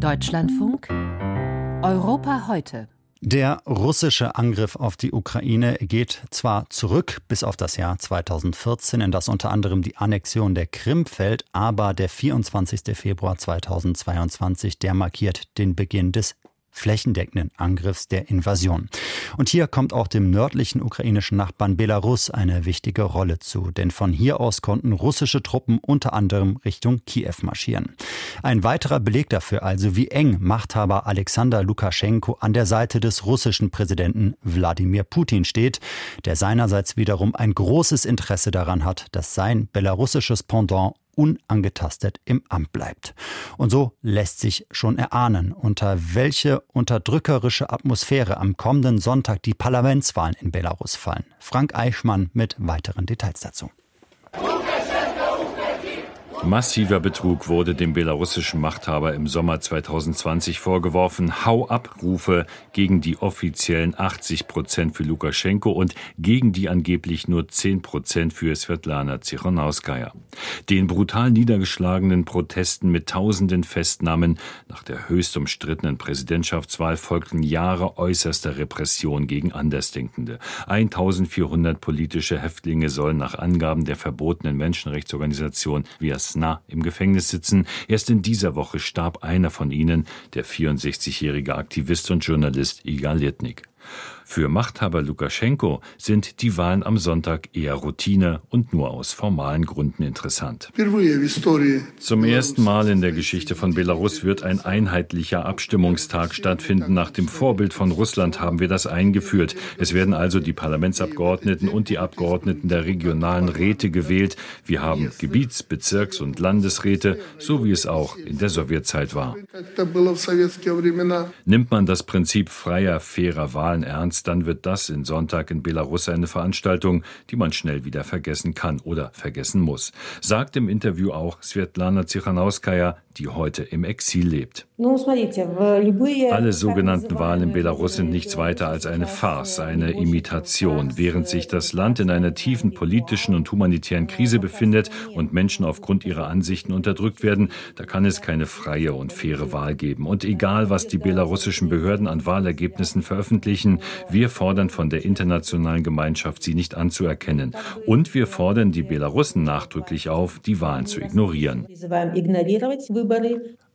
Deutschlandfunk Europa heute. Der russische Angriff auf die Ukraine geht zwar zurück bis auf das Jahr 2014, in das unter anderem die Annexion der Krim fällt, aber der 24. Februar 2022, der markiert den Beginn des flächendeckenden Angriffs der Invasion. Und hier kommt auch dem nördlichen ukrainischen Nachbarn Belarus eine wichtige Rolle zu, denn von hier aus konnten russische Truppen unter anderem Richtung Kiew marschieren. Ein weiterer Beleg dafür also, wie eng Machthaber Alexander Lukaschenko an der Seite des russischen Präsidenten Wladimir Putin steht, der seinerseits wiederum ein großes Interesse daran hat, dass sein belarussisches Pendant unangetastet im Amt bleibt. Und so lässt sich schon erahnen, unter welche unterdrückerische Atmosphäre am kommenden Sonntag die Parlamentswahlen in Belarus fallen. Frank Eichmann mit weiteren Details dazu. Massiver Betrug wurde dem belarussischen Machthaber im Sommer 2020 vorgeworfen. Hau-ab-Rufe gegen die offiziellen 80 Prozent für Lukaschenko und gegen die angeblich nur 10 Prozent für Svetlana Tsikhanouskaya. Den brutal niedergeschlagenen Protesten mit tausenden Festnahmen nach der höchst umstrittenen Präsidentschaftswahl folgten Jahre äußerster Repression gegen Andersdenkende. 1400 politische Häftlinge sollen nach Angaben der verbotenen Menschenrechtsorganisation Vias Jasna im Gefängnis sitzen. Erst in dieser Woche starb einer von ihnen, der 64-jährige Aktivist und Journalist Igal Litnik. Für Machthaber Lukaschenko sind die Wahlen am Sonntag eher Routine und nur aus formalen Gründen interessant. Zum ersten Mal in der Geschichte von Belarus wird ein einheitlicher Abstimmungstag stattfinden. Nach dem Vorbild von Russland haben wir das eingeführt. Es werden also die Parlamentsabgeordneten und die Abgeordneten der regionalen Räte gewählt. Wir haben Gebiets-, Bezirks- und Landesräte, so wie es auch in der Sowjetzeit war. Nimmt man das Prinzip freier, fairer Wahlen ernst, dann wird das in Sonntag in Belarus eine Veranstaltung, die man schnell wieder vergessen kann oder vergessen muss, sagt im Interview auch Svetlana Tsikhanouskaya, die heute im Exil lebt. Alle sogenannten Wahlen in Belarus sind nichts weiter als eine Farce, eine Imitation. Während sich das Land in einer tiefen politischen und humanitären Krise befindet und Menschen aufgrund ihrer Ansichten unterdrückt werden, da kann es keine freie und faire Wahl geben. Und egal, was die belarussischen Behörden an Wahlergebnissen veröffentlichen, wir fordern von der internationalen Gemeinschaft, sie nicht anzuerkennen. Und wir fordern die Belarussen nachdrücklich auf, die Wahlen zu ignorieren.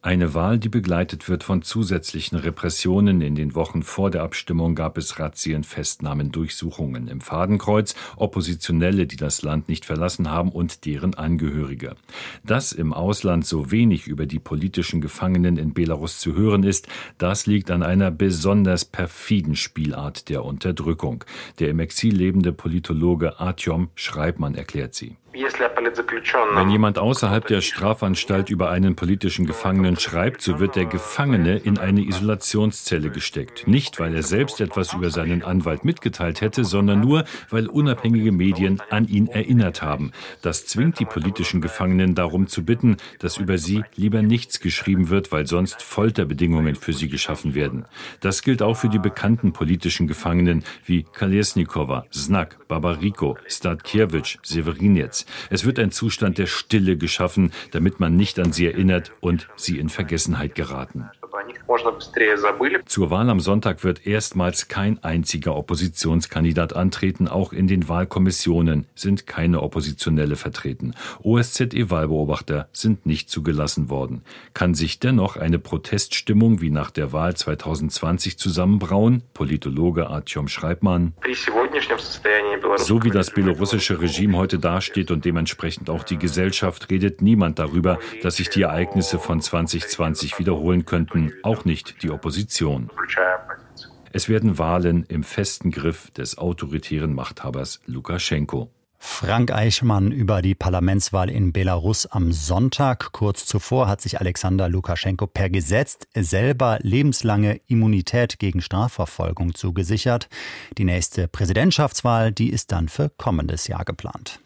Eine Wahl, die begleitet wird von zusätzlichen Repressionen. In den Wochen vor der Abstimmung gab es Razzien, Festnahmen, Durchsuchungen im Fadenkreuz, Oppositionelle, die das Land nicht verlassen haben und deren Angehörige. Dass im Ausland so wenig über die politischen Gefangenen in Belarus zu hören ist, das liegt an einer besonders perfiden Spielart der Unterdrückung. Der im Exil lebende Politologe Artyom Schreibmann erklärt sie. Wenn jemand außerhalb der Strafanstalt über einen politischen Gefangenen schreibt, so wird der Gefangene in eine Isolationszelle gesteckt. Nicht, weil er selbst etwas über seinen Anwalt mitgeteilt hätte, sondern nur, weil unabhängige Medien an ihn erinnert haben. Das zwingt die politischen Gefangenen darum zu bitten, dass über sie lieber nichts geschrieben wird, weil sonst Folterbedingungen für sie geschaffen werden. Das gilt auch für die bekannten politischen Gefangenen wie Kalesnikova, Znak, Babariko, Statkiewicz, Es wird ein Zustand der Stille geschaffen, damit man nicht an sie erinnert und sie in Vergessenheit geraten. Zur Wahl am Sonntag wird erstmals kein einziger Oppositionskandidat antreten. Auch in den Wahlkommissionen sind keine Oppositionelle vertreten. OSZE-Wahlbeobachter sind nicht zugelassen worden. Kann sich dennoch eine Proteststimmung wie nach der Wahl 2020 zusammenbrauen? Politologe Artyom Schreibmann. So wie das belarussische Regime heute dasteht und dementsprechend auch die Gesellschaft, redet niemand darüber, dass sich die Ereignisse von 2020 wiederholen könnten auch nicht die Opposition. Es werden Wahlen im festen Griff des autoritären Machthabers Lukaschenko. Frank Eichmann über die Parlamentswahl in Belarus am Sonntag. Kurz zuvor hat sich Alexander Lukaschenko per Gesetz selber lebenslange Immunität gegen Strafverfolgung zugesichert. Die nächste Präsidentschaftswahl, die ist dann für kommendes Jahr geplant.